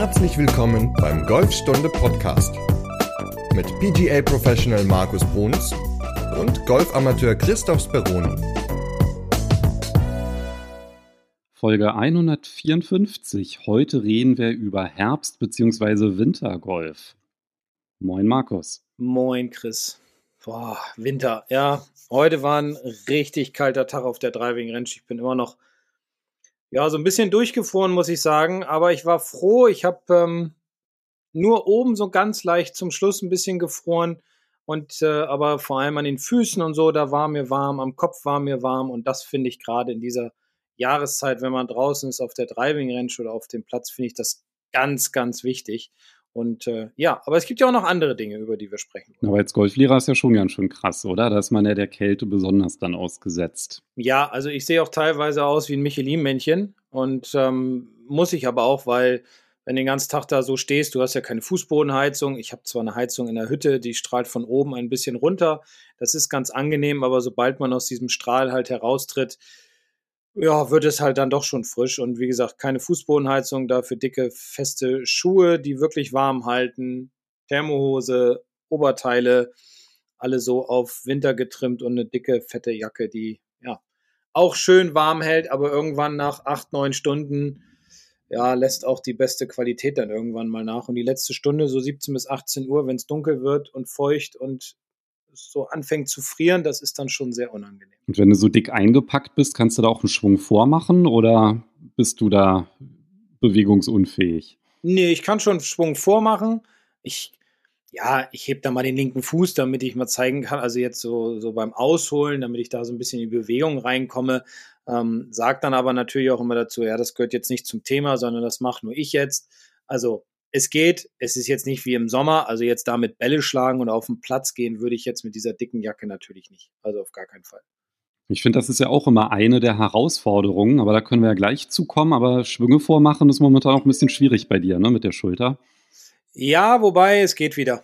Herzlich willkommen beim Golfstunde Podcast mit PGA Professional Markus Bruns und Golfamateur Christoph Speroni. Folge 154. Heute reden wir über Herbst- bzw. Wintergolf. Moin Markus. Moin Chris. Boah, Winter. Ja, heute war ein richtig kalter Tag auf der Driving Range. Ich bin immer noch ja, so ein bisschen durchgefroren, muss ich sagen. Aber ich war froh. Ich habe ähm, nur oben so ganz leicht zum Schluss ein bisschen gefroren. Und äh, aber vor allem an den Füßen und so, da war mir warm, am Kopf war mir warm. Und das finde ich gerade in dieser Jahreszeit, wenn man draußen ist auf der Driving Range oder auf dem Platz, finde ich das ganz, ganz wichtig. Und äh, ja, aber es gibt ja auch noch andere Dinge, über die wir sprechen. Aber als Golflehrer ist ja schon ganz schön krass, oder? Da ist man ja der Kälte besonders dann ausgesetzt. Ja, also ich sehe auch teilweise aus wie ein Michelin-Männchen und ähm, muss ich aber auch, weil wenn du den ganzen Tag da so stehst, du hast ja keine Fußbodenheizung. Ich habe zwar eine Heizung in der Hütte, die strahlt von oben ein bisschen runter. Das ist ganz angenehm, aber sobald man aus diesem Strahl halt heraustritt, ja, wird es halt dann doch schon frisch. Und wie gesagt, keine Fußbodenheizung, dafür dicke, feste Schuhe, die wirklich warm halten, Thermohose, Oberteile, alle so auf Winter getrimmt und eine dicke, fette Jacke, die ja auch schön warm hält, aber irgendwann nach acht, neun Stunden ja, lässt auch die beste Qualität dann irgendwann mal nach. Und die letzte Stunde, so 17 bis 18 Uhr, wenn es dunkel wird und feucht und so anfängt zu frieren, das ist dann schon sehr unangenehm. Und wenn du so dick eingepackt bist, kannst du da auch einen Schwung vormachen oder bist du da bewegungsunfähig? Nee, ich kann schon einen Schwung vormachen. Ich, ja, ich heb da mal den linken Fuß, damit ich mal zeigen kann, also jetzt so, so beim Ausholen, damit ich da so ein bisschen in die Bewegung reinkomme. Ähm, sag dann aber natürlich auch immer dazu, ja, das gehört jetzt nicht zum Thema, sondern das mache nur ich jetzt. Also es geht, es ist jetzt nicht wie im Sommer, also jetzt damit Bälle schlagen und auf den Platz gehen, würde ich jetzt mit dieser dicken Jacke natürlich nicht. Also auf gar keinen Fall. Ich finde, das ist ja auch immer eine der Herausforderungen, aber da können wir ja gleich zukommen. Aber Schwünge vormachen ist momentan auch ein bisschen schwierig bei dir, ne, mit der Schulter. Ja, wobei es geht wieder.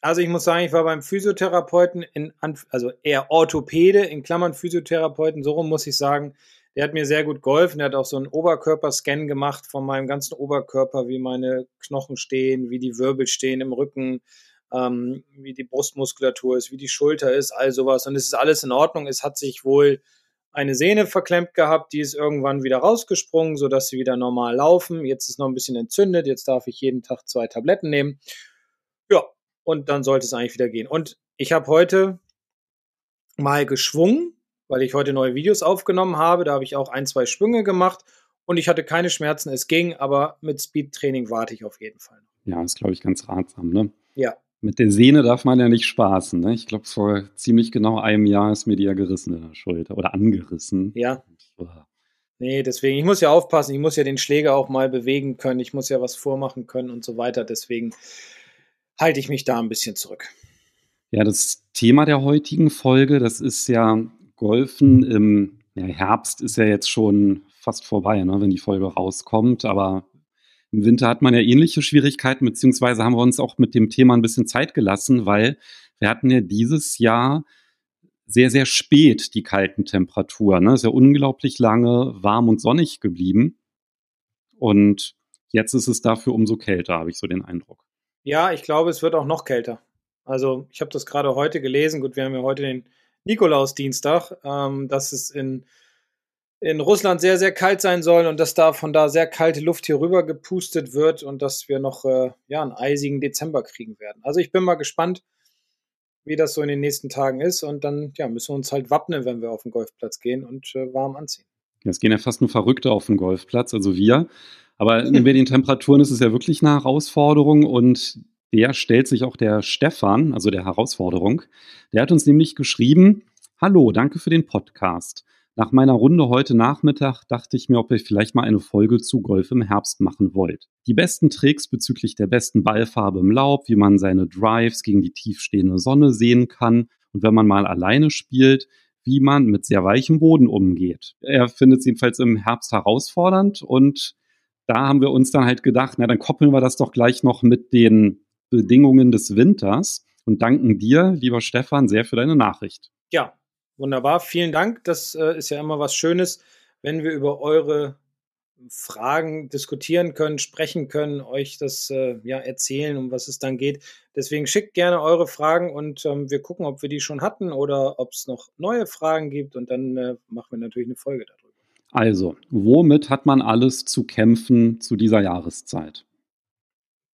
Also ich muss sagen, ich war beim Physiotherapeuten, in, also eher Orthopäde, in Klammern Physiotherapeuten, so rum muss ich sagen, der hat mir sehr gut geholfen. Der hat auch so einen Oberkörperscan gemacht von meinem ganzen Oberkörper, wie meine Knochen stehen, wie die Wirbel stehen im Rücken, ähm, wie die Brustmuskulatur ist, wie die Schulter ist, all sowas. Und es ist alles in Ordnung. Es hat sich wohl eine Sehne verklemmt gehabt, die ist irgendwann wieder rausgesprungen, sodass sie wieder normal laufen. Jetzt ist noch ein bisschen entzündet. Jetzt darf ich jeden Tag zwei Tabletten nehmen. Ja, und dann sollte es eigentlich wieder gehen. Und ich habe heute mal geschwungen weil ich heute neue Videos aufgenommen habe. Da habe ich auch ein, zwei Schwünge gemacht und ich hatte keine Schmerzen. Es ging, aber mit Speedtraining warte ich auf jeden Fall. Ja, das glaube ich ganz ratsam, ne? Ja. Mit der Sehne darf man ja nicht spaßen, ne? Ich glaube, vor ziemlich genau einem Jahr ist mir die ja gerissen in der Schulter oder angerissen. Ja. Nee, deswegen, ich muss ja aufpassen, ich muss ja den Schläger auch mal bewegen können, ich muss ja was vormachen können und so weiter. Deswegen halte ich mich da ein bisschen zurück. Ja, das Thema der heutigen Folge, das ist ja Golfen im ja, Herbst ist ja jetzt schon fast vorbei, ne, wenn die Folge rauskommt. Aber im Winter hat man ja ähnliche Schwierigkeiten, beziehungsweise haben wir uns auch mit dem Thema ein bisschen Zeit gelassen, weil wir hatten ja dieses Jahr sehr, sehr spät die kalten Temperaturen. Ne? Ist ja unglaublich lange warm und sonnig geblieben. Und jetzt ist es dafür umso kälter, habe ich so den Eindruck. Ja, ich glaube, es wird auch noch kälter. Also ich habe das gerade heute gelesen. Gut, wir haben ja heute den Nikolausdienstag, ähm, dass es in, in Russland sehr, sehr kalt sein soll und dass da von da sehr kalte Luft hier rüber gepustet wird und dass wir noch äh, ja, einen eisigen Dezember kriegen werden. Also ich bin mal gespannt, wie das so in den nächsten Tagen ist und dann ja, müssen wir uns halt wappnen, wenn wir auf den Golfplatz gehen und äh, warm anziehen. Es gehen ja fast nur Verrückte auf den Golfplatz, also wir. Aber bei den Temperaturen ist es ja wirklich eine Herausforderung und der stellt sich auch der Stefan, also der Herausforderung. Der hat uns nämlich geschrieben, Hallo, danke für den Podcast. Nach meiner Runde heute Nachmittag dachte ich mir, ob ihr vielleicht mal eine Folge zu Golf im Herbst machen wollt. Die besten Tricks bezüglich der besten Ballfarbe im Laub, wie man seine Drives gegen die tiefstehende Sonne sehen kann und wenn man mal alleine spielt, wie man mit sehr weichem Boden umgeht. Er findet es jedenfalls im Herbst herausfordernd und da haben wir uns dann halt gedacht, na dann koppeln wir das doch gleich noch mit den Bedingungen des Winters und danken dir, lieber Stefan, sehr für deine Nachricht. Ja, wunderbar. Vielen Dank. Das äh, ist ja immer was Schönes, wenn wir über eure Fragen diskutieren können, sprechen können, euch das äh, ja erzählen, um was es dann geht. Deswegen schickt gerne eure Fragen und ähm, wir gucken, ob wir die schon hatten oder ob es noch neue Fragen gibt und dann äh, machen wir natürlich eine Folge darüber. Also, womit hat man alles zu kämpfen zu dieser Jahreszeit?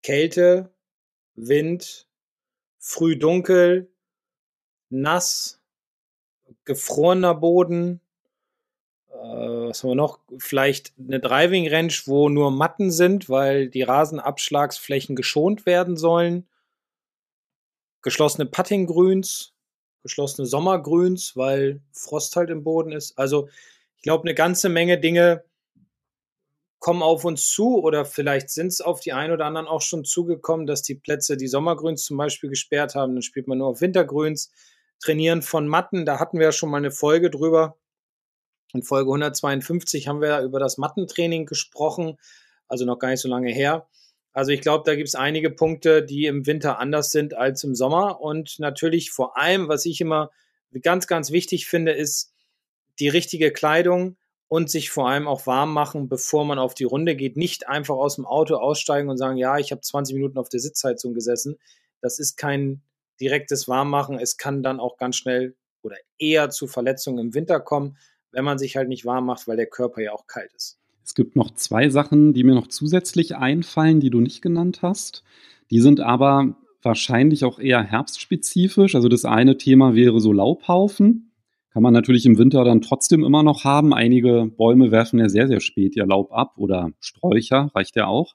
Kälte, Wind, früh dunkel, nass, gefrorener Boden, äh, was haben wir noch? Vielleicht eine Driving Range, wo nur Matten sind, weil die Rasenabschlagsflächen geschont werden sollen. Geschlossene Puttinggrüns, geschlossene Sommergrüns, weil Frost halt im Boden ist. Also ich glaube, eine ganze Menge Dinge kommen auf uns zu oder vielleicht sind es auf die einen oder anderen auch schon zugekommen, dass die Plätze die Sommergrüns zum Beispiel gesperrt haben. Dann spielt man nur auf Wintergrüns. Trainieren von Matten, da hatten wir ja schon mal eine Folge drüber. In Folge 152 haben wir über das Mattentraining gesprochen, also noch gar nicht so lange her. Also ich glaube, da gibt es einige Punkte, die im Winter anders sind als im Sommer. Und natürlich vor allem, was ich immer ganz, ganz wichtig finde, ist die richtige Kleidung und sich vor allem auch warm machen, bevor man auf die Runde geht. Nicht einfach aus dem Auto aussteigen und sagen, ja, ich habe 20 Minuten auf der Sitzheizung gesessen. Das ist kein direktes Warmmachen. Es kann dann auch ganz schnell oder eher zu Verletzungen im Winter kommen wenn man sich halt nicht warm macht, weil der Körper ja auch kalt ist. Es gibt noch zwei Sachen, die mir noch zusätzlich einfallen, die du nicht genannt hast. Die sind aber wahrscheinlich auch eher herbstspezifisch. Also das eine Thema wäre so Laubhaufen. Kann man natürlich im Winter dann trotzdem immer noch haben. Einige Bäume werfen ja sehr, sehr spät ihr Laub ab oder Sträucher reicht ja auch.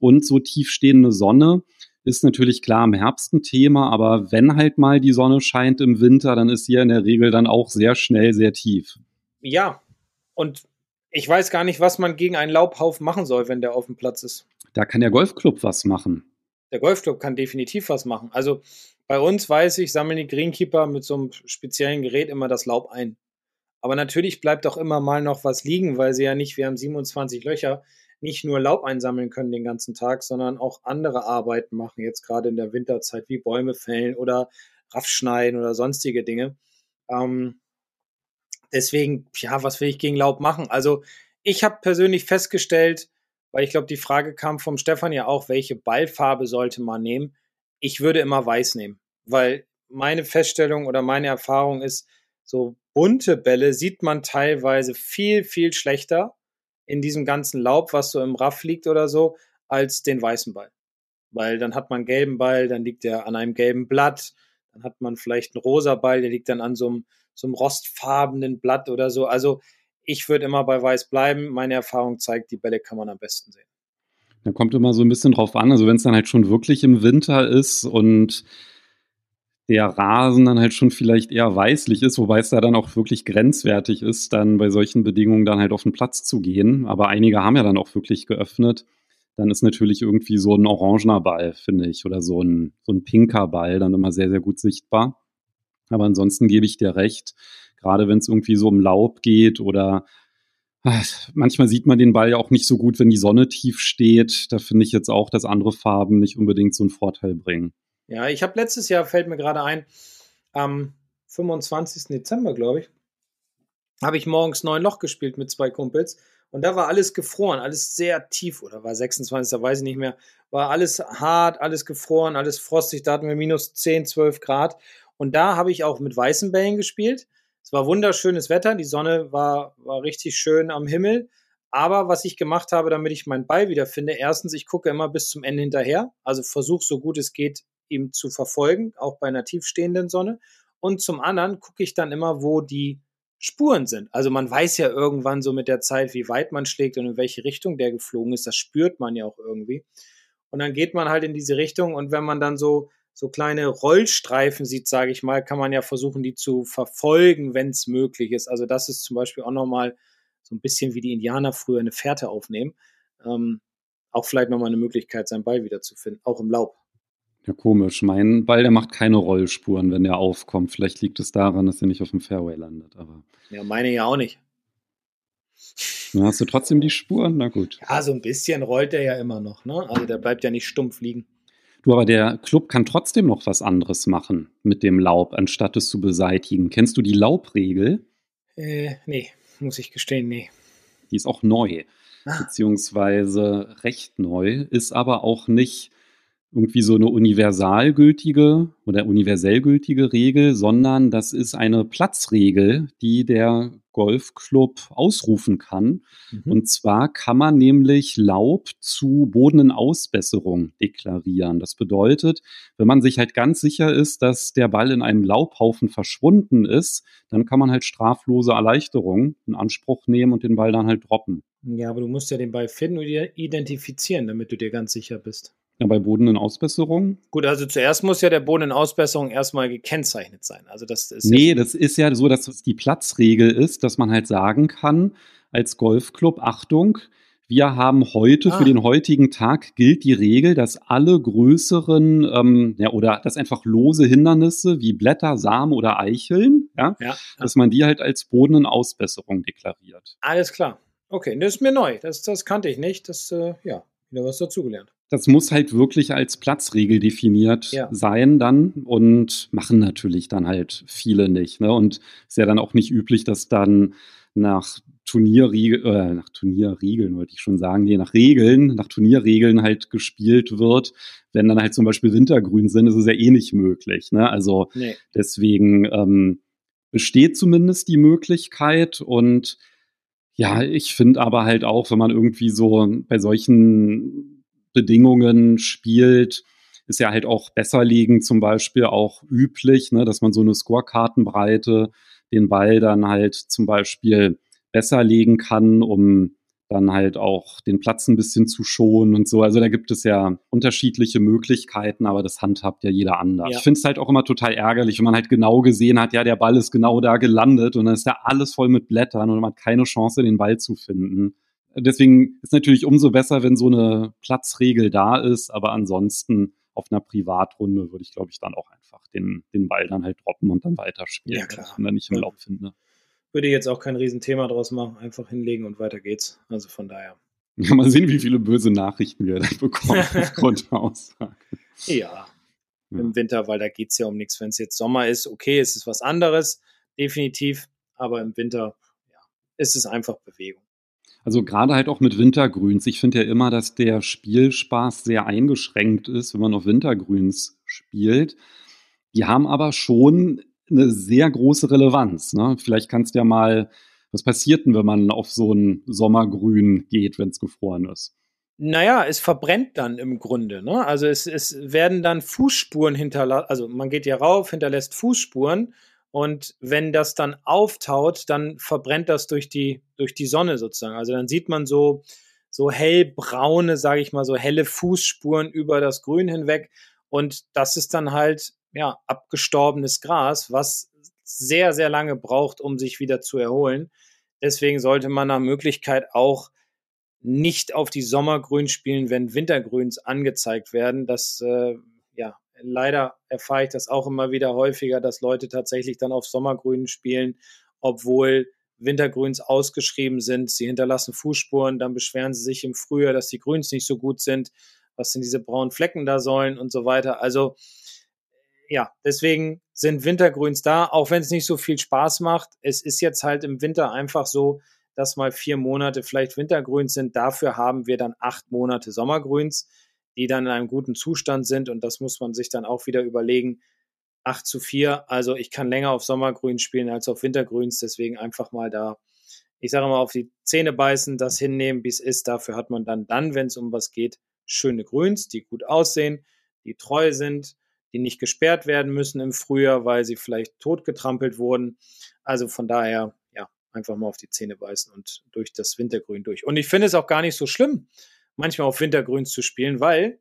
Und so tiefstehende Sonne ist natürlich klar im Herbst ein Thema, aber wenn halt mal die Sonne scheint im Winter, dann ist sie ja in der Regel dann auch sehr schnell sehr tief ja, und ich weiß gar nicht, was man gegen einen Laubhaufen machen soll, wenn der auf dem Platz ist. Da kann der Golfclub was machen. Der Golfclub kann definitiv was machen. Also bei uns weiß ich, sammeln die Greenkeeper mit so einem speziellen Gerät immer das Laub ein. Aber natürlich bleibt auch immer mal noch was liegen, weil sie ja nicht, wir haben 27 Löcher, nicht nur Laub einsammeln können den ganzen Tag, sondern auch andere Arbeiten machen, jetzt gerade in der Winterzeit, wie Bäume fällen oder Raff schneiden oder sonstige Dinge. Ähm, deswegen, ja, was will ich gegen Laub machen? Also ich habe persönlich festgestellt, weil ich glaube, die Frage kam vom Stefan ja auch, welche Ballfarbe sollte man nehmen? Ich würde immer weiß nehmen, weil meine Feststellung oder meine Erfahrung ist, so bunte Bälle sieht man teilweise viel, viel schlechter in diesem ganzen Laub, was so im Raff liegt oder so, als den weißen Ball. Weil dann hat man einen gelben Ball, dann liegt der an einem gelben Blatt, dann hat man vielleicht einen rosa Ball, der liegt dann an so einem so einem rostfarbenen Blatt oder so. Also ich würde immer bei weiß bleiben. Meine Erfahrung zeigt, die Bälle kann man am besten sehen. Da kommt immer so ein bisschen drauf an. Also wenn es dann halt schon wirklich im Winter ist und der Rasen dann halt schon vielleicht eher weißlich ist, wobei es da dann auch wirklich grenzwertig ist, dann bei solchen Bedingungen dann halt auf den Platz zu gehen. Aber einige haben ja dann auch wirklich geöffnet. Dann ist natürlich irgendwie so ein orangener Ball, finde ich, oder so ein, so ein pinker Ball dann immer sehr, sehr gut sichtbar. Aber ansonsten gebe ich dir recht, gerade wenn es irgendwie so um Laub geht oder manchmal sieht man den Ball ja auch nicht so gut, wenn die Sonne tief steht. Da finde ich jetzt auch, dass andere Farben nicht unbedingt so einen Vorteil bringen. Ja, ich habe letztes Jahr, fällt mir gerade ein, am 25. Dezember, glaube ich, habe ich morgens neun Loch gespielt mit zwei Kumpels. Und da war alles gefroren, alles sehr tief, oder war 26. weiß ich nicht mehr. War alles hart, alles gefroren, alles frostig. Da hatten wir minus 10, 12 Grad. Und da habe ich auch mit weißen Bällen gespielt. Es war wunderschönes Wetter, die Sonne war, war richtig schön am Himmel. Aber was ich gemacht habe, damit ich meinen Ball wiederfinde, erstens, ich gucke immer bis zum Ende hinterher, also versuche so gut es geht, ihm zu verfolgen, auch bei einer tiefstehenden Sonne. Und zum anderen gucke ich dann immer, wo die Spuren sind. Also man weiß ja irgendwann so mit der Zeit, wie weit man schlägt und in welche Richtung der geflogen ist. Das spürt man ja auch irgendwie. Und dann geht man halt in diese Richtung und wenn man dann so so kleine Rollstreifen sieht, sage ich mal, kann man ja versuchen, die zu verfolgen, wenn es möglich ist. Also das ist zum Beispiel auch nochmal so ein bisschen wie die Indianer früher eine Fährte aufnehmen. Ähm, auch vielleicht nochmal eine Möglichkeit, seinen Ball wiederzufinden, auch im Laub. Ja, komisch. Mein Ball, der macht keine Rollspuren, wenn der aufkommt. Vielleicht liegt es daran, dass er nicht auf dem Fairway landet. Aber ja, meine ja auch nicht. Dann hast du trotzdem die Spuren? Na gut. Ja, so ein bisschen rollt er ja immer noch. Ne? Also der bleibt ja nicht stumpf liegen. Du, aber der Club kann trotzdem noch was anderes machen mit dem Laub, anstatt es zu beseitigen. Kennst du die Laubregel? Äh, nee, muss ich gestehen, nee. Die ist auch neu. ah. beziehungsweise recht neu, ist aber auch nicht irgendwie so eine universalgültige oder universell gültige Regel, sondern das ist eine Platzregel, die der Golfclub ausrufen kann. Mhm. Und zwar kann man nämlich Laub zu Bodenausbesserung deklarieren. Das bedeutet, wenn man sich halt ganz sicher ist, dass der Ball in einem Laubhaufen verschwunden ist, dann kann man halt straflose Erleichterung in Anspruch nehmen und den Ball dann halt droppen. Ja, aber du musst ja den Ball finden und identifizieren, damit du dir ganz sicher bist. Ja, bei Ausbesserung? Gut, also zuerst muss ja der Boden in Ausbesserung erstmal gekennzeichnet sein. Also das ist nee, das ist ja so, dass es die Platzregel ist, dass man halt sagen kann, als Golfclub, Achtung, wir haben heute, ah. für den heutigen Tag gilt die Regel, dass alle größeren ähm, ja, oder dass einfach lose Hindernisse wie Blätter, Samen oder Eicheln, ja, ja, dass man die halt als Boden in Ausbesserung deklariert. Alles klar. Okay, das ist mir neu. Das, das kannte ich nicht. Das, äh, ja, wieder was dazugelernt das muss halt wirklich als Platzregel definiert ja. sein dann und machen natürlich dann halt viele nicht. Ne? Und ist ja dann auch nicht üblich, dass dann nach Turnierregeln, äh, nach Turnierregeln wollte ich schon sagen, nee, nach Regeln, nach Turnierregeln halt gespielt wird. Wenn dann halt zum Beispiel Wintergrün sind, ist es ja eh nicht möglich. Ne? Also nee. deswegen ähm, besteht zumindest die Möglichkeit und ja, ich finde aber halt auch, wenn man irgendwie so bei solchen Bedingungen spielt, ist ja halt auch besser liegen zum Beispiel auch üblich, ne, dass man so eine Scorekartenbreite den Ball dann halt zum Beispiel besser legen kann, um dann halt auch den Platz ein bisschen zu schonen und so. Also da gibt es ja unterschiedliche Möglichkeiten, aber das handhabt ja jeder anders. Ja. Ich finde es halt auch immer total ärgerlich, wenn man halt genau gesehen hat, ja, der Ball ist genau da gelandet und dann ist da alles voll mit Blättern und man hat keine Chance, den Ball zu finden. Deswegen ist natürlich umso besser, wenn so eine Platzregel da ist, aber ansonsten auf einer Privatrunde würde ich, glaube ich, dann auch einfach den, den Ball dann halt droppen und dann weiterspielen, ja, klar. wenn ich ihn nicht im Laub finde. Würde jetzt auch kein Riesenthema draus machen, einfach hinlegen und weiter geht's. Also von daher. Ja, mal sehen, wie viele böse Nachrichten wir dann bekommen aufgrund der Aussage. Ja, ja, im Winter, weil da geht es ja um nichts. Wenn es jetzt Sommer ist, okay, es ist was anderes, definitiv, aber im Winter ja, ist es einfach Bewegung. Also gerade halt auch mit Wintergrüns. Ich finde ja immer, dass der Spielspaß sehr eingeschränkt ist, wenn man auf Wintergrüns spielt. Die haben aber schon eine sehr große Relevanz. Ne? Vielleicht kannst du ja mal, was passiert denn, wenn man auf so ein Sommergrün geht, wenn es gefroren ist? Naja, es verbrennt dann im Grunde. Ne? Also es, es werden dann Fußspuren hinterlassen. Also man geht ja rauf, hinterlässt Fußspuren und wenn das dann auftaut, dann verbrennt das durch die, durch die Sonne sozusagen. Also dann sieht man so, so hellbraune, sage ich mal, so helle Fußspuren über das Grün hinweg. Und das ist dann halt, ja, abgestorbenes Gras, was sehr, sehr lange braucht, um sich wieder zu erholen. Deswegen sollte man nach Möglichkeit auch nicht auf die Sommergrün spielen, wenn Wintergrüns angezeigt werden. Das äh, ja, leider erfahre ich das auch immer wieder häufiger, dass Leute tatsächlich dann auf Sommergrünen spielen, obwohl Wintergrüns ausgeschrieben sind. Sie hinterlassen Fußspuren, dann beschweren sie sich im Frühjahr, dass die Grüns nicht so gut sind, was sind diese braunen Flecken da sollen und so weiter. Also ja, deswegen sind Wintergrüns da, auch wenn es nicht so viel Spaß macht. Es ist jetzt halt im Winter einfach so, dass mal vier Monate vielleicht Wintergrüns sind. Dafür haben wir dann acht Monate Sommergrüns die dann in einem guten Zustand sind. Und das muss man sich dann auch wieder überlegen. 8 zu 4, also ich kann länger auf Sommergrün spielen als auf Wintergrüns, deswegen einfach mal da, ich sage mal, auf die Zähne beißen, das hinnehmen, wie es ist. Dafür hat man dann, dann, wenn es um was geht, schöne Grüns, die gut aussehen, die treu sind, die nicht gesperrt werden müssen im Frühjahr, weil sie vielleicht totgetrampelt wurden. Also von daher, ja, einfach mal auf die Zähne beißen und durch das Wintergrün durch. Und ich finde es auch gar nicht so schlimm, manchmal auf Wintergrüns zu spielen, weil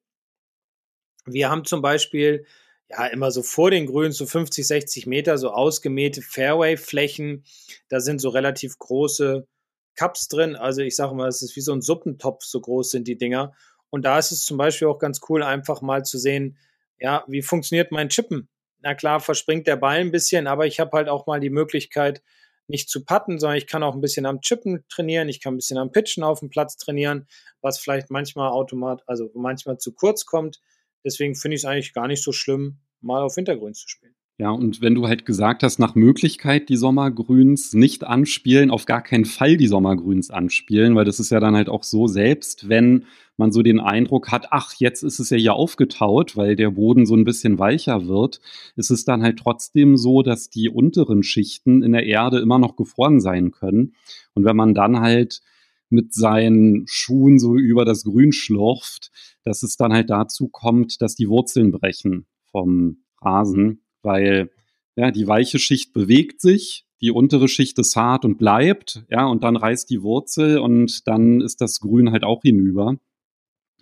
wir haben zum Beispiel ja immer so vor den Grüns so 50, 60 Meter so ausgemähte Fairway-Flächen. Da sind so relativ große Cups drin. Also ich sage mal, es ist wie so ein Suppentopf, so groß sind die Dinger. Und da ist es zum Beispiel auch ganz cool, einfach mal zu sehen, ja, wie funktioniert mein Chippen? Na klar, verspringt der Ball ein bisschen, aber ich habe halt auch mal die Möglichkeit, nicht zu putten, sondern ich kann auch ein bisschen am Chippen trainieren, ich kann ein bisschen am Pitchen auf dem Platz trainieren, was vielleicht manchmal automat, also manchmal zu kurz kommt. Deswegen finde ich es eigentlich gar nicht so schlimm, mal auf Hintergrund zu spielen. Ja, und wenn du halt gesagt hast, nach Möglichkeit die Sommergrüns nicht anspielen, auf gar keinen Fall die Sommergrüns anspielen, weil das ist ja dann halt auch so, selbst wenn man so den Eindruck hat, ach, jetzt ist es ja hier aufgetaut, weil der Boden so ein bisschen weicher wird, ist es dann halt trotzdem so, dass die unteren Schichten in der Erde immer noch gefroren sein können. Und wenn man dann halt mit seinen Schuhen so über das Grün schlurft, dass es dann halt dazu kommt, dass die Wurzeln brechen vom Rasen weil ja, die weiche Schicht bewegt sich, die untere Schicht ist hart und bleibt, ja, und dann reißt die Wurzel und dann ist das Grün halt auch hinüber.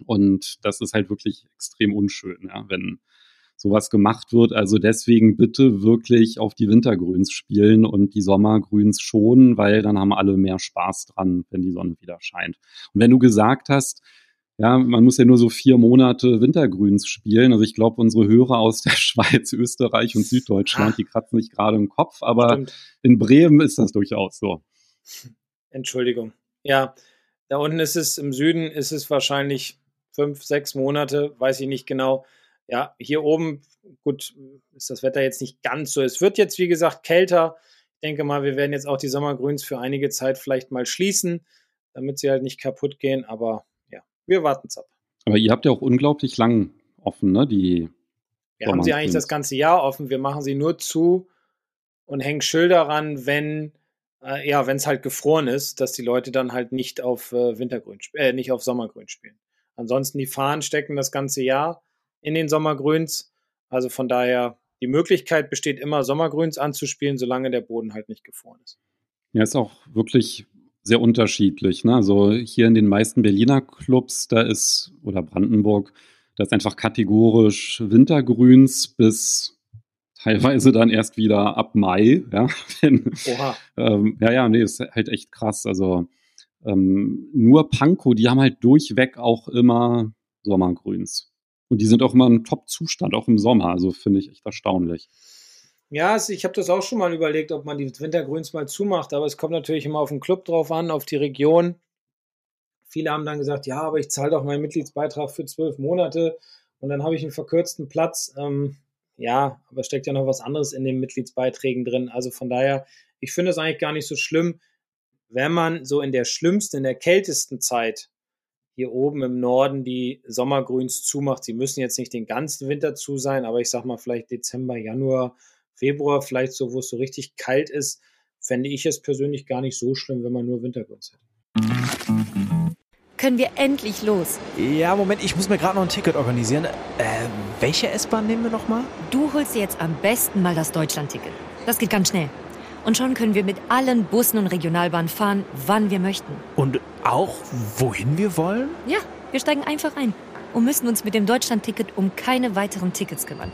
Und das ist halt wirklich extrem unschön, ja, wenn sowas gemacht wird. Also deswegen bitte wirklich auf die Wintergrüns spielen und die Sommergrüns schonen, weil dann haben alle mehr Spaß dran, wenn die Sonne wieder scheint. Und wenn du gesagt hast, ja, man muss ja nur so vier Monate Wintergrüns spielen. Also ich glaube, unsere Hörer aus der Schweiz, Österreich und Süddeutschland, ah. die kratzen sich gerade im Kopf, aber Stimmt. in Bremen ist das durchaus so. Entschuldigung. Ja, da unten ist es, im Süden ist es wahrscheinlich fünf, sechs Monate, weiß ich nicht genau. Ja, hier oben, gut, ist das Wetter jetzt nicht ganz so. Es wird jetzt, wie gesagt, kälter. Ich denke mal, wir werden jetzt auch die Sommergrüns für einige Zeit vielleicht mal schließen, damit sie halt nicht kaputt gehen, aber wir warten es ab. Aber ihr habt ja auch unglaublich lang offen, ne? Die wir haben sie eigentlich das ganze Jahr offen. Wir machen sie nur zu und hängen Schilder ran, wenn äh, ja, wenn es halt gefroren ist, dass die Leute dann halt nicht auf äh, Wintergrün, äh, nicht auf Sommergrün spielen. Ansonsten die Fahnen stecken das ganze Jahr in den Sommergrüns. Also von daher die Möglichkeit besteht immer Sommergrüns anzuspielen, solange der Boden halt nicht gefroren ist. Ja, ist auch wirklich sehr unterschiedlich. Ne? Also hier in den meisten Berliner Clubs, da ist, oder Brandenburg, da ist einfach kategorisch Wintergrüns bis teilweise dann erst wieder ab Mai. Ja, Wenn, Oha. Ähm, ja, ja, nee, ist halt echt krass. Also ähm, nur Pankow, die haben halt durchweg auch immer Sommergrüns. Und die sind auch immer im Top-Zustand, auch im Sommer. Also finde ich echt erstaunlich. Ja, ich habe das auch schon mal überlegt, ob man die Wintergrüns mal zumacht, aber es kommt natürlich immer auf den Club drauf an, auf die Region. Viele haben dann gesagt, ja, aber ich zahle doch meinen Mitgliedsbeitrag für zwölf Monate und dann habe ich einen verkürzten Platz. Ähm, ja, aber steckt ja noch was anderes in den Mitgliedsbeiträgen drin. Also von daher, ich finde es eigentlich gar nicht so schlimm, wenn man so in der schlimmsten, in der kältesten Zeit hier oben im Norden die Sommergrüns zumacht. Sie müssen jetzt nicht den ganzen Winter zu sein, aber ich sag mal vielleicht Dezember, Januar Februar, vielleicht so, wo es so richtig kalt ist, fände ich es persönlich gar nicht so schlimm, wenn man nur Wintergründs hätte. Können wir endlich los? Ja, Moment, ich muss mir gerade noch ein Ticket organisieren. Äh, welche S-Bahn nehmen wir nochmal? Du holst dir jetzt am besten mal das Deutschland-Ticket. Das geht ganz schnell. Und schon können wir mit allen Bussen und Regionalbahnen fahren, wann wir möchten. Und auch wohin wir wollen? Ja, wir steigen einfach ein und müssen uns mit dem Deutschland-Ticket um keine weiteren Tickets kümmern.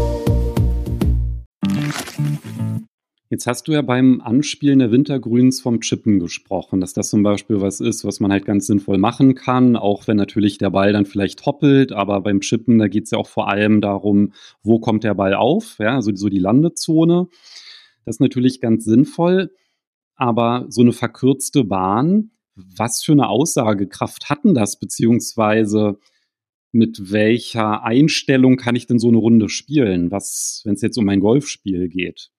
Jetzt hast du ja beim Anspielen der Wintergrüns vom Chippen gesprochen, dass das zum Beispiel was ist, was man halt ganz sinnvoll machen kann, auch wenn natürlich der Ball dann vielleicht hoppelt, aber beim Chippen, da geht es ja auch vor allem darum, wo kommt der Ball auf, ja, also so die Landezone. Das ist natürlich ganz sinnvoll, aber so eine verkürzte Bahn, was für eine Aussagekraft hatten das, beziehungsweise mit welcher Einstellung kann ich denn so eine Runde spielen, was, wenn es jetzt um ein Golfspiel geht?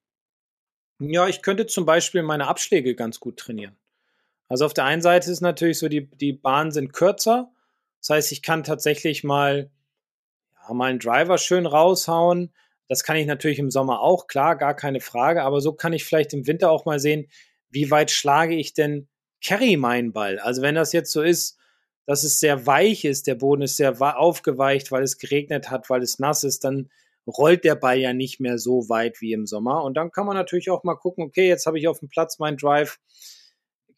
Ja, ich könnte zum Beispiel meine Abschläge ganz gut trainieren. Also auf der einen Seite ist natürlich so, die, die Bahnen sind kürzer. Das heißt, ich kann tatsächlich mal, ja, mal einen Driver schön raushauen. Das kann ich natürlich im Sommer auch, klar, gar keine Frage. Aber so kann ich vielleicht im Winter auch mal sehen, wie weit schlage ich denn Carry meinen Ball. Also wenn das jetzt so ist, dass es sehr weich ist, der Boden ist sehr aufgeweicht, weil es geregnet hat, weil es nass ist, dann rollt der Ball ja nicht mehr so weit wie im Sommer. Und dann kann man natürlich auch mal gucken, okay, jetzt habe ich auf dem Platz meinen Drive,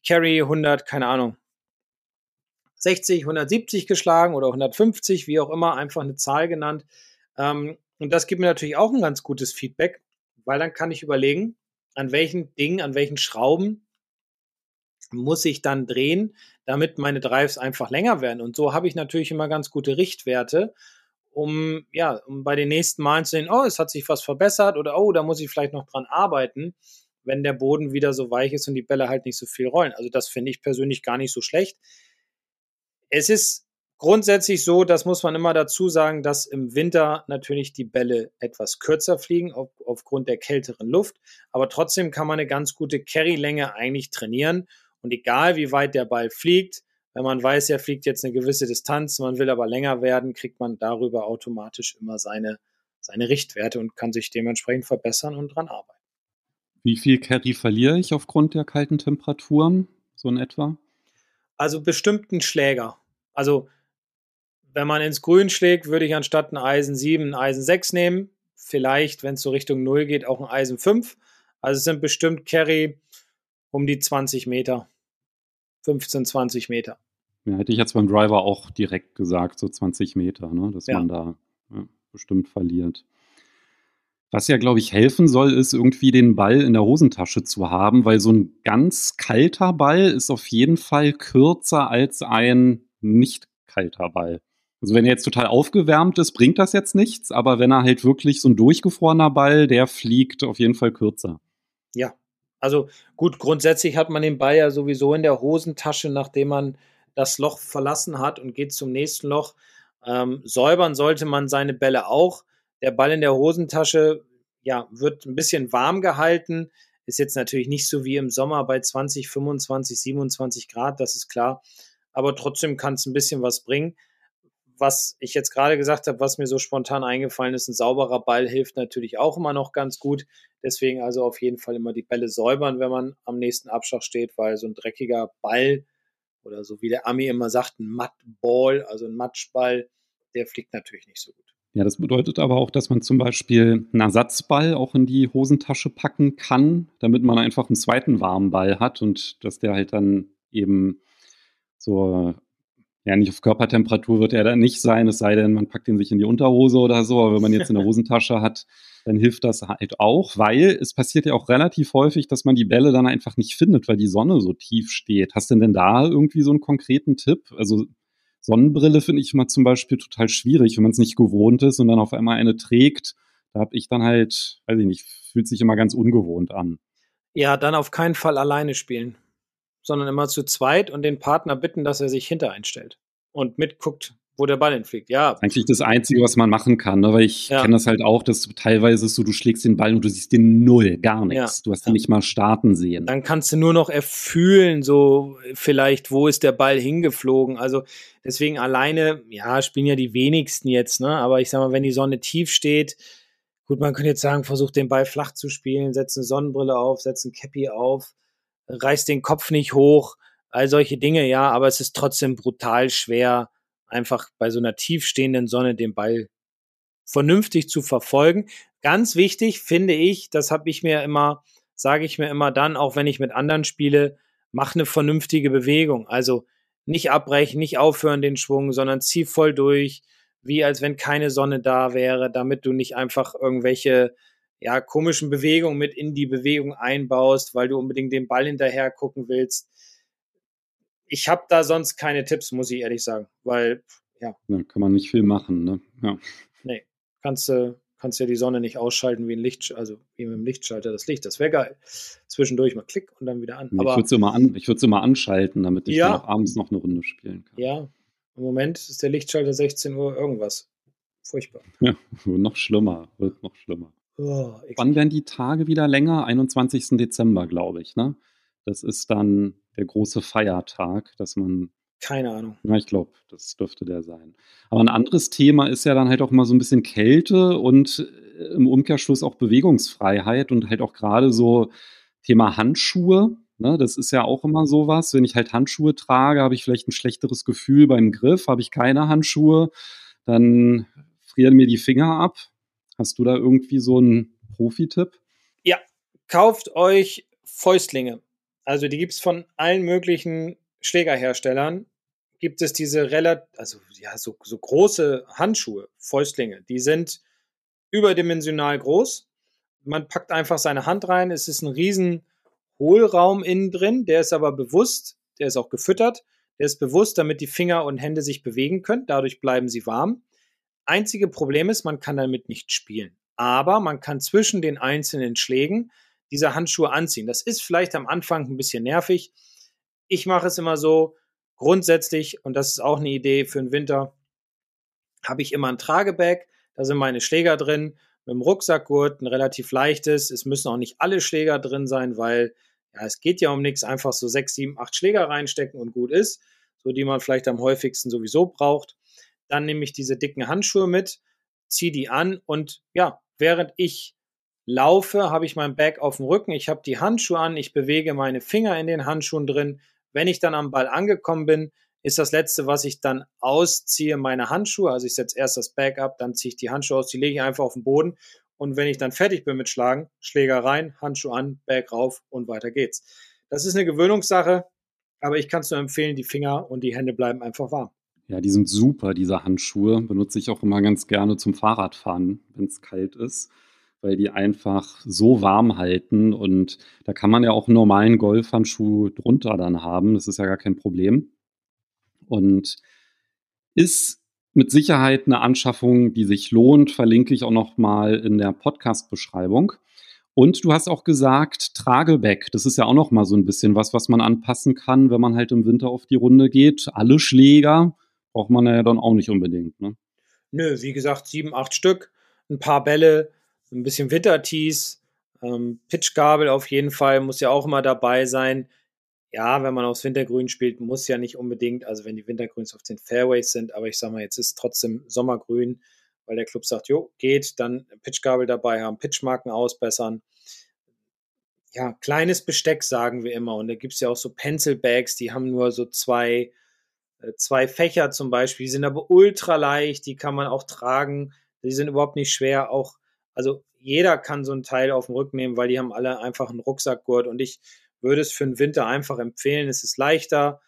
Carry 100, keine Ahnung, 60, 170 geschlagen oder 150, wie auch immer, einfach eine Zahl genannt. Ähm, und das gibt mir natürlich auch ein ganz gutes Feedback, weil dann kann ich überlegen, an welchen Dingen, an welchen Schrauben muss ich dann drehen, damit meine Drives einfach länger werden. Und so habe ich natürlich immer ganz gute Richtwerte, um ja, um bei den nächsten Malen zu sehen, oh, es hat sich was verbessert oder oh, da muss ich vielleicht noch dran arbeiten, wenn der Boden wieder so weich ist und die Bälle halt nicht so viel rollen. Also das finde ich persönlich gar nicht so schlecht. Es ist grundsätzlich so, das muss man immer dazu sagen, dass im Winter natürlich die Bälle etwas kürzer fliegen auf, aufgrund der kälteren Luft, aber trotzdem kann man eine ganz gute Carry-Länge eigentlich trainieren und egal wie weit der Ball fliegt, wenn man weiß, er fliegt jetzt eine gewisse Distanz, man will aber länger werden, kriegt man darüber automatisch immer seine, seine Richtwerte und kann sich dementsprechend verbessern und dran arbeiten. Wie viel Carry verliere ich aufgrund der kalten Temperaturen, so in etwa? Also bestimmten Schläger. Also wenn man ins Grün schlägt, würde ich anstatt ein Eisen 7 ein Eisen 6 nehmen. Vielleicht, wenn es so Richtung 0 geht, auch ein Eisen 5. Also es sind bestimmt Carry um die 20 Meter. 15, 20 Meter. Ja, hätte ich jetzt beim Driver auch direkt gesagt, so 20 Meter, ne, dass ja. man da ja, bestimmt verliert. Was ja, glaube ich, helfen soll, ist irgendwie den Ball in der Hosentasche zu haben, weil so ein ganz kalter Ball ist auf jeden Fall kürzer als ein nicht kalter Ball. Also wenn er jetzt total aufgewärmt ist, bringt das jetzt nichts, aber wenn er halt wirklich so ein durchgefrorener Ball, der fliegt auf jeden Fall kürzer. Ja, also gut, grundsätzlich hat man den Ball ja sowieso in der Hosentasche, nachdem man das Loch verlassen hat und geht zum nächsten Loch. Ähm, säubern sollte man seine Bälle auch. Der Ball in der Hosentasche ja, wird ein bisschen warm gehalten. Ist jetzt natürlich nicht so wie im Sommer bei 20, 25, 27 Grad, das ist klar. Aber trotzdem kann es ein bisschen was bringen was ich jetzt gerade gesagt habe, was mir so spontan eingefallen ist, ein sauberer Ball hilft natürlich auch immer noch ganz gut. Deswegen also auf jeden Fall immer die Bälle säubern, wenn man am nächsten Abschlag steht, weil so ein dreckiger Ball oder so wie der Ami immer sagt, ein Mattball, also ein Matschball, der fliegt natürlich nicht so gut. Ja, das bedeutet aber auch, dass man zum Beispiel einen Ersatzball auch in die Hosentasche packen kann, damit man einfach einen zweiten warmen Ball hat und dass der halt dann eben so ja, nicht auf Körpertemperatur wird er dann nicht sein, es sei denn, man packt ihn sich in die Unterhose oder so. Aber wenn man jetzt in der Hosentasche hat, dann hilft das halt auch, weil es passiert ja auch relativ häufig, dass man die Bälle dann einfach nicht findet, weil die Sonne so tief steht. Hast du denn da irgendwie so einen konkreten Tipp? Also Sonnenbrille finde ich mal zum Beispiel total schwierig, wenn man es nicht gewohnt ist und dann auf einmal eine trägt. Da habe ich dann halt, weiß ich nicht, fühlt sich immer ganz ungewohnt an. Ja, dann auf keinen Fall alleine spielen sondern immer zu zweit und den Partner bitten, dass er sich hinter einstellt und mitguckt, wo der Ball hinfliegt. Ja. Eigentlich das Einzige, was man machen kann, ne? weil ich ja. kenne das halt auch, dass teilweise ist so, du schlägst den Ball und du siehst den Null, gar nichts. Ja. Du hast ihn ja. nicht mal starten sehen. Dann kannst du nur noch erfühlen, so vielleicht, wo ist der Ball hingeflogen. Also deswegen alleine, ja, spielen ja die wenigsten jetzt, ne? Aber ich sag mal, wenn die Sonne tief steht, gut, man könnte jetzt sagen, versuch den Ball flach zu spielen, setz eine Sonnenbrille auf, setz ein Cappy auf reißt den Kopf nicht hoch, all solche Dinge, ja, aber es ist trotzdem brutal schwer, einfach bei so einer tiefstehenden Sonne den Ball vernünftig zu verfolgen. Ganz wichtig finde ich, das habe ich mir immer, sage ich mir immer dann, auch wenn ich mit anderen spiele, mach eine vernünftige Bewegung. Also nicht abbrechen, nicht aufhören den Schwung, sondern zieh voll durch, wie als wenn keine Sonne da wäre, damit du nicht einfach irgendwelche ja, komischen Bewegungen mit in die Bewegung einbaust, weil du unbedingt den Ball hinterher gucken willst. Ich habe da sonst keine Tipps, muss ich ehrlich sagen, weil, ja. Da kann man nicht viel machen, ne? Ja. Nee, kannst du kannst ja die Sonne nicht ausschalten wie ein Licht, also wie mit dem Lichtschalter das Licht. Das wäre geil. Zwischendurch mal klick und dann wieder an. Aber, ich würde es immer, an, immer anschalten, damit ich ja, abends noch eine Runde spielen kann. Ja, im Moment ist der Lichtschalter 16 Uhr irgendwas. Furchtbar. Ja, noch schlimmer, wird noch schlimmer. Oh, Wann werden die Tage wieder länger? 21. Dezember, glaube ich, ne? Das ist dann der große Feiertag, dass man. Keine Ahnung. Ja, ich glaube, das dürfte der sein. Aber ein anderes Thema ist ja dann halt auch mal so ein bisschen Kälte und äh, im Umkehrschluss auch Bewegungsfreiheit und halt auch gerade so Thema Handschuhe. Ne, das ist ja auch immer sowas. Wenn ich halt Handschuhe trage, habe ich vielleicht ein schlechteres Gefühl beim Griff. Habe ich keine Handschuhe, dann frieren mir die Finger ab. Hast du da irgendwie so einen Profi-Tipp? Ja, kauft euch Fäustlinge. Also die gibt es von allen möglichen Schlägerherstellern. Gibt es diese relativ, also ja, so, so große Handschuhe, Fäustlinge. Die sind überdimensional groß. Man packt einfach seine Hand rein. Es ist ein riesen Hohlraum innen drin, der ist aber bewusst, der ist auch gefüttert, der ist bewusst, damit die Finger und Hände sich bewegen können, dadurch bleiben sie warm. Einzige Problem ist, man kann damit nicht spielen. Aber man kann zwischen den einzelnen Schlägen diese Handschuhe anziehen. Das ist vielleicht am Anfang ein bisschen nervig. Ich mache es immer so, grundsätzlich, und das ist auch eine Idee für den Winter, habe ich immer ein Tragebag, da sind meine Schläger drin, mit dem Rucksackgurt, ein relativ leichtes. Es müssen auch nicht alle Schläger drin sein, weil ja, es geht ja um nichts, einfach so sechs, sieben, acht Schläger reinstecken und gut ist, so die man vielleicht am häufigsten sowieso braucht. Dann nehme ich diese dicken Handschuhe mit, ziehe die an und ja, während ich laufe, habe ich mein Bag auf dem Rücken, ich habe die Handschuhe an, ich bewege meine Finger in den Handschuhen drin. Wenn ich dann am Ball angekommen bin, ist das letzte, was ich dann ausziehe, meine Handschuhe. Also ich setze erst das Bag ab, dann ziehe ich die Handschuhe aus, die lege ich einfach auf den Boden. Und wenn ich dann fertig bin mit Schlagen, Schläger rein, Handschuh an, Bag rauf und weiter geht's. Das ist eine Gewöhnungssache, aber ich kann es nur empfehlen, die Finger und die Hände bleiben einfach warm. Ja, die sind super, diese Handschuhe. Benutze ich auch immer ganz gerne zum Fahrradfahren, wenn es kalt ist, weil die einfach so warm halten. Und da kann man ja auch einen normalen Golfhandschuh drunter dann haben. Das ist ja gar kein Problem und ist mit Sicherheit eine Anschaffung, die sich lohnt, verlinke ich auch noch mal in der Podcast-Beschreibung. Und du hast auch gesagt, Trageback, das ist ja auch noch mal so ein bisschen was, was man anpassen kann, wenn man halt im Winter auf die Runde geht. Alle Schläger braucht man ja dann auch nicht unbedingt, ne? Nö, wie gesagt, sieben, acht Stück, ein paar Bälle, ein bisschen Wintertees, ähm, Pitchgabel auf jeden Fall muss ja auch immer dabei sein ja, wenn man aufs Wintergrün spielt, muss ja nicht unbedingt, also wenn die Wintergrüns auf den Fairways sind, aber ich sag mal, jetzt ist trotzdem Sommergrün, weil der Club sagt, jo, geht, dann Pitchgabel dabei haben, Pitchmarken ausbessern. Ja, kleines Besteck sagen wir immer. Und da gibt es ja auch so Pencilbags, die haben nur so zwei, äh, zwei Fächer zum Beispiel, die sind aber ultra leicht, die kann man auch tragen, die sind überhaupt nicht schwer. Auch, also jeder kann so ein Teil auf dem Rücken nehmen, weil die haben alle einfach einen Rucksackgurt und ich würde es für den Winter einfach empfehlen. Es ist leichter.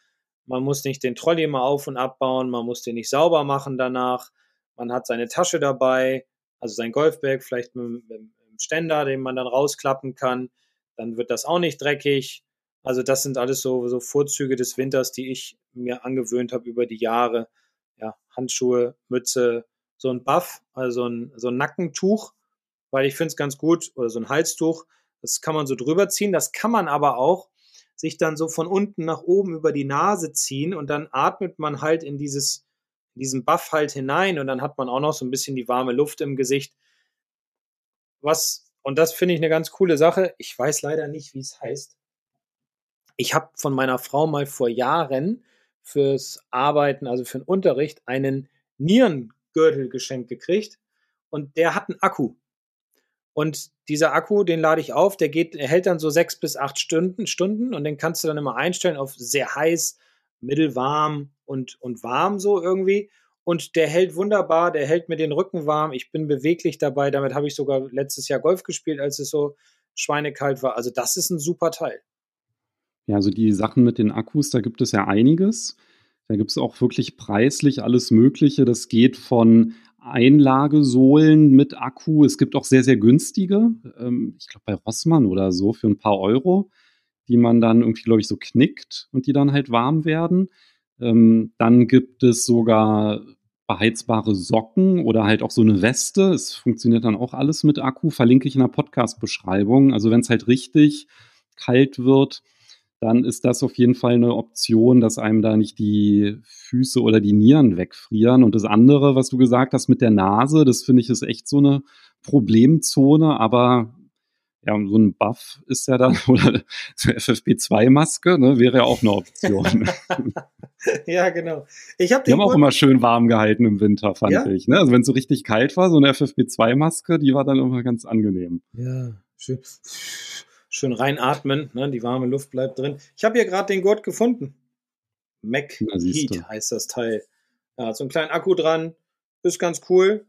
Man muss nicht den Trolley immer auf und abbauen. Man muss den nicht sauber machen danach. Man hat seine Tasche dabei, also sein Golfbag, vielleicht mit, mit einem Ständer, den man dann rausklappen kann. Dann wird das auch nicht dreckig. Also das sind alles so, so Vorzüge des Winters, die ich mir angewöhnt habe über die Jahre. Ja, Handschuhe, Mütze, so ein Buff, also ein, so ein Nackentuch, weil ich finde es ganz gut, oder so ein Halstuch, das kann man so drüber ziehen. Das kann man aber auch sich dann so von unten nach oben über die Nase ziehen und dann atmet man halt in dieses, diesen Buff halt hinein und dann hat man auch noch so ein bisschen die warme Luft im Gesicht. Was, und das finde ich eine ganz coole Sache. Ich weiß leider nicht, wie es heißt. Ich habe von meiner Frau mal vor Jahren fürs Arbeiten, also für den Unterricht, einen Nierengürtel geschenkt gekriegt und der hat einen Akku. Und dieser Akku, den lade ich auf, der geht, er hält dann so sechs bis acht Stunden, Stunden und den kannst du dann immer einstellen auf sehr heiß, mittelwarm und, und warm so irgendwie. Und der hält wunderbar, der hält mir den Rücken warm. Ich bin beweglich dabei. Damit habe ich sogar letztes Jahr Golf gespielt, als es so schweinekalt war. Also das ist ein super Teil. Ja, also die Sachen mit den Akkus, da gibt es ja einiges. Da gibt es auch wirklich preislich alles Mögliche. Das geht von Einlagesohlen mit Akku. Es gibt auch sehr, sehr günstige, ähm, ich glaube bei Rossmann oder so, für ein paar Euro, die man dann irgendwie, glaube ich, so knickt und die dann halt warm werden. Ähm, dann gibt es sogar beheizbare Socken oder halt auch so eine Weste. Es funktioniert dann auch alles mit Akku. Verlinke ich in der Podcast-Beschreibung. Also wenn es halt richtig kalt wird, dann ist das auf jeden Fall eine Option, dass einem da nicht die Füße oder die Nieren wegfrieren. Und das andere, was du gesagt hast mit der Nase, das finde ich ist echt so eine Problemzone, aber ja, so ein Buff ist ja dann, oder so FFP2-Maske, ne, wäre ja auch eine Option. ja, genau. Ich hab die haben auch immer schön warm gehalten im Winter, fand ja? ich. Ne? Also wenn es so richtig kalt war, so eine FFP2-Maske, die war dann immer ganz angenehm. Ja, schön schön reinatmen, ne? die warme Luft bleibt drin. Ich habe hier gerade den Gurt gefunden. Mac Heat heißt das Teil. Ja, so einen kleinen Akku dran, ist ganz cool.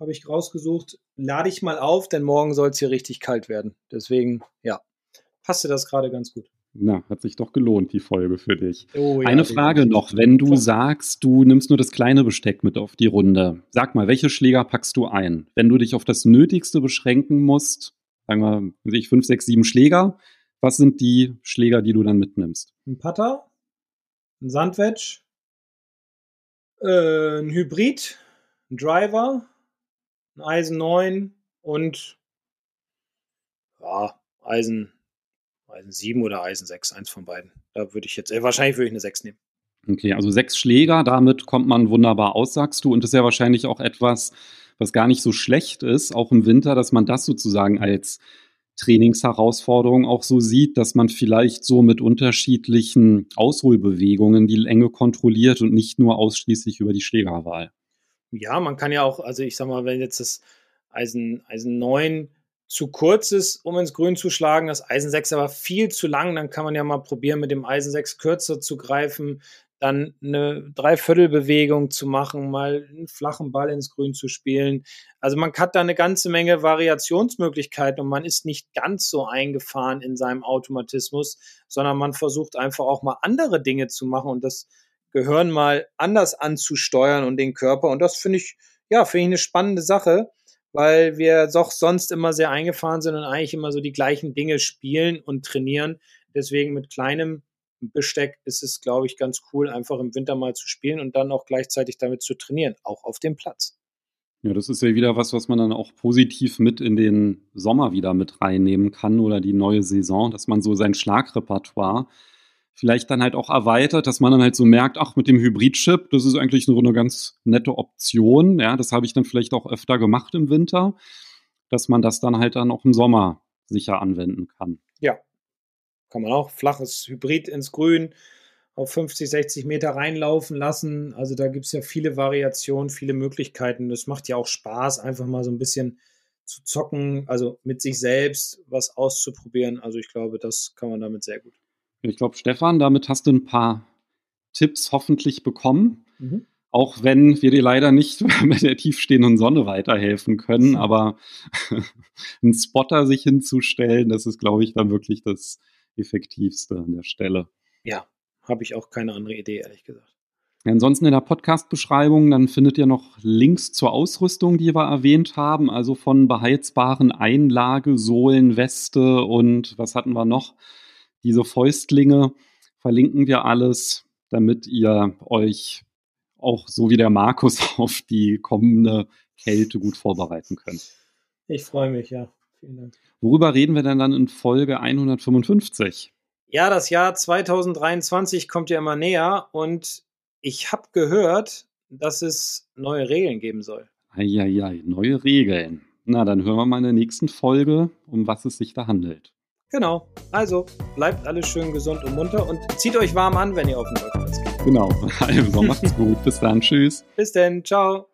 Habe ich rausgesucht. Lade ich mal auf, denn morgen soll es hier richtig kalt werden. Deswegen, ja, passte das gerade ganz gut. Na, hat sich doch gelohnt, die Folge für dich. Oh, ja, Eine Frage noch, wenn du sagst, du nimmst nur das kleine Besteck mit auf die Runde. Sag mal, welche Schläger packst du ein? Wenn du dich auf das Nötigste beschränken musst, sagen wir, ich, fünf, sechs, sieben Schläger. Was sind die Schläger, die du dann mitnimmst? Ein Putter, ein Sandwedge, äh, ein Hybrid, ein Driver, ein Eisen 9 und ja, Eisen, Eisen 7 oder Eisen 6, eins von beiden. Da würde ich jetzt, äh, wahrscheinlich würde ich eine 6 nehmen. Okay, also sechs Schläger, damit kommt man wunderbar aus, sagst du. Und das ist ja wahrscheinlich auch etwas, was gar nicht so schlecht ist, auch im Winter, dass man das sozusagen als Trainingsherausforderung auch so sieht, dass man vielleicht so mit unterschiedlichen Ausholbewegungen die Länge kontrolliert und nicht nur ausschließlich über die Schlägerwahl. Ja, man kann ja auch, also ich sag mal, wenn jetzt das Eisen, Eisen 9 zu kurz ist, um ins Grün zu schlagen, das Eisen 6 aber viel zu lang, dann kann man ja mal probieren, mit dem Eisen 6 kürzer zu greifen, dann eine Dreiviertelbewegung zu machen, mal einen flachen Ball ins Grün zu spielen. Also man hat da eine ganze Menge Variationsmöglichkeiten und man ist nicht ganz so eingefahren in seinem Automatismus, sondern man versucht einfach auch mal andere Dinge zu machen und das Gehirn mal anders anzusteuern und den Körper. Und das finde ich, ja, finde ich eine spannende Sache, weil wir doch sonst immer sehr eingefahren sind und eigentlich immer so die gleichen Dinge spielen und trainieren. Deswegen mit kleinem Besteck ist es, glaube ich, ganz cool, einfach im Winter mal zu spielen und dann auch gleichzeitig damit zu trainieren, auch auf dem Platz. Ja, das ist ja wieder was, was man dann auch positiv mit in den Sommer wieder mit reinnehmen kann oder die neue Saison, dass man so sein Schlagrepertoire vielleicht dann halt auch erweitert, dass man dann halt so merkt, ach, mit dem Hybrid-Chip, das ist eigentlich nur eine ganz nette Option. Ja, das habe ich dann vielleicht auch öfter gemacht im Winter, dass man das dann halt dann auch im Sommer sicher anwenden kann. Ja, kann man auch flaches Hybrid ins Grün auf 50, 60 Meter reinlaufen lassen. Also da gibt es ja viele Variationen, viele Möglichkeiten. Das macht ja auch Spaß, einfach mal so ein bisschen zu zocken, also mit sich selbst was auszuprobieren. Also ich glaube, das kann man damit sehr gut. Ich glaube, Stefan, damit hast du ein paar Tipps hoffentlich bekommen. Mhm. Auch wenn wir dir leider nicht mit der tiefstehenden Sonne weiterhelfen können, aber einen Spotter sich hinzustellen, das ist, glaube ich, dann wirklich das, effektivste an der Stelle. Ja, habe ich auch keine andere Idee, ehrlich gesagt. Ansonsten in der Podcast-Beschreibung, dann findet ihr noch Links zur Ausrüstung, die wir erwähnt haben, also von beheizbaren Einlagesohlen, Weste und was hatten wir noch? Diese Fäustlinge verlinken wir alles, damit ihr euch auch so wie der Markus auf die kommende Kälte gut vorbereiten könnt. Ich freue mich, ja. Vielen Dank. Worüber reden wir denn dann in Folge 155? Ja, das Jahr 2023 kommt ja immer näher und ich habe gehört, dass es neue Regeln geben soll. Eieiei, neue Regeln. Na, dann hören wir mal in der nächsten Folge, um was es sich da handelt. Genau. Also bleibt alles schön gesund und munter und zieht euch warm an, wenn ihr auf den Golfplatz geht. Genau. Also macht's gut. Bis dann. Tschüss. Bis dann. Ciao.